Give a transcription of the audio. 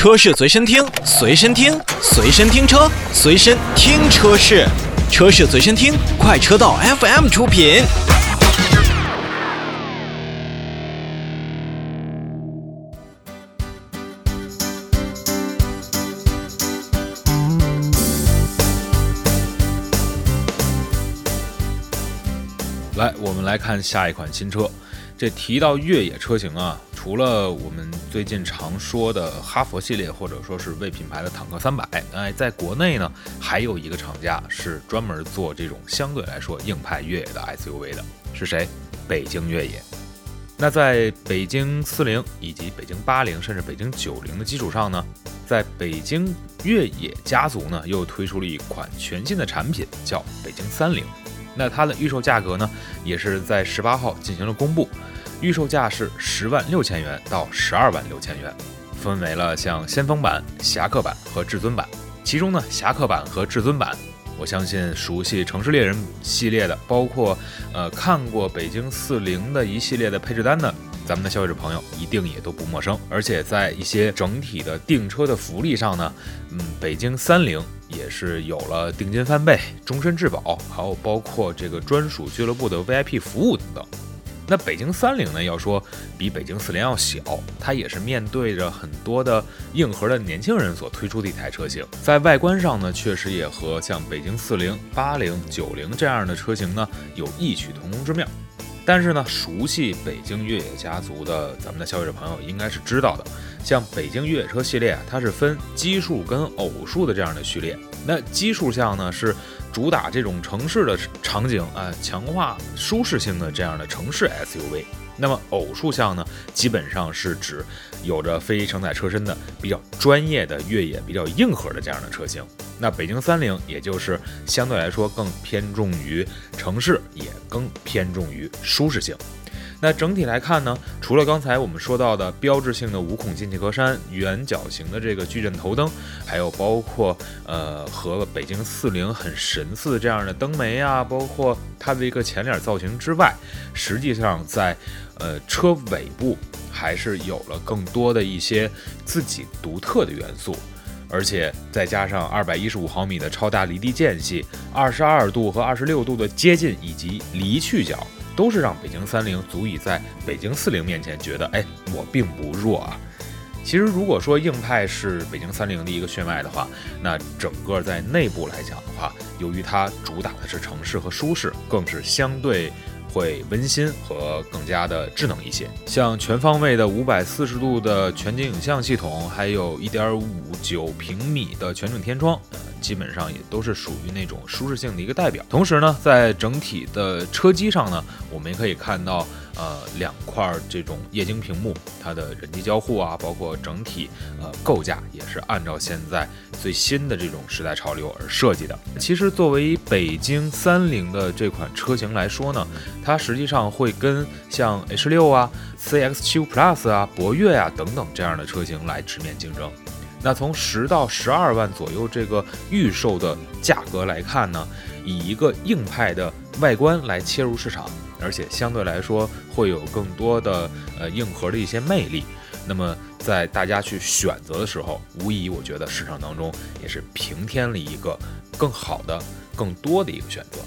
车市随身听，随身听，随身听车，随身听车市，车市随身听，快车道 FM 出品。来，我们来看下一款新车。这提到越野车型啊，除了我们最近常说的哈佛系列，或者说是为品牌的坦克三百，哎，在国内呢，还有一个厂家是专门做这种相对来说硬派越野的 SUV 的，是谁？北京越野。那在北京四零以及北京八零，甚至北京九零的基础上呢，在北京越野家族呢，又推出了一款全新的产品，叫北京三零。那它的预售价格呢，也是在十八号进行了公布，预售价是十万六千元到十二万六千元，分为了像先锋版、侠客版和至尊版。其中呢，侠客版和至尊版，我相信熟悉城市猎人系列的，包括呃看过北京四零的一系列的配置单的，咱们的消费者朋友一定也都不陌生。而且在一些整体的订车的福利上呢，嗯，北京三零。也是有了定金翻倍、终身质保，还有包括这个专属俱乐部的 VIP 服务等等。那北京三零呢，要说比北京四零要小，它也是面对着很多的硬核的年轻人所推出的一台车型。在外观上呢，确实也和像北京四零、八零、九零这样的车型呢有异曲同工之妙。但是呢，熟悉北京越野家族的咱们的消费者朋友应该是知道的，像北京越野车系列啊，它是分奇数跟偶数的这样的序列。那奇数项呢是主打这种城市的场景啊，强化舒适性的这样的城市 SUV。那么偶数项呢，基本上是指有着非承载车身的比较专业的越野、比较硬核的这样的车型。那北京三菱也就是相对来说更偏重于城市，也更偏重于舒适性。那整体来看呢，除了刚才我们说到的标志性的五孔进气格栅、圆角形的这个矩阵头灯，还有包括呃和北京四零很神似这样的灯眉啊，包括它的一个前脸造型之外，实际上在呃车尾部还是有了更多的一些自己独特的元素，而且再加上二百一十五毫米的超大离地间隙，二十二度和二十六度的接近以及离去角。都是让北京三零足以在北京四零面前觉得，哎，我并不弱啊。其实，如果说硬派是北京三零的一个血脉的话，那整个在内部来讲的话，由于它主打的是城市和舒适，更是相对。会温馨和更加的智能一些，像全方位的五百四十度的全景影像系统，还有一点五九平米的全景天窗，基本上也都是属于那种舒适性的一个代表。同时呢，在整体的车机上呢，我们也可以看到。呃，两块这种液晶屏幕，它的人机交互啊，包括整体呃构架，也是按照现在最新的这种时代潮流而设计的。其实作为北京三菱的这款车型来说呢，它实际上会跟像 H 六啊、CX 七五 Plus 啊、博越呀等等这样的车型来直面竞争。那从十到十二万左右这个预售的价格来看呢，以一个硬派的外观来切入市场。而且相对来说会有更多的呃硬核的一些魅力，那么在大家去选择的时候，无疑我觉得市场当中也是平添了一个更好的、更多的一个选择。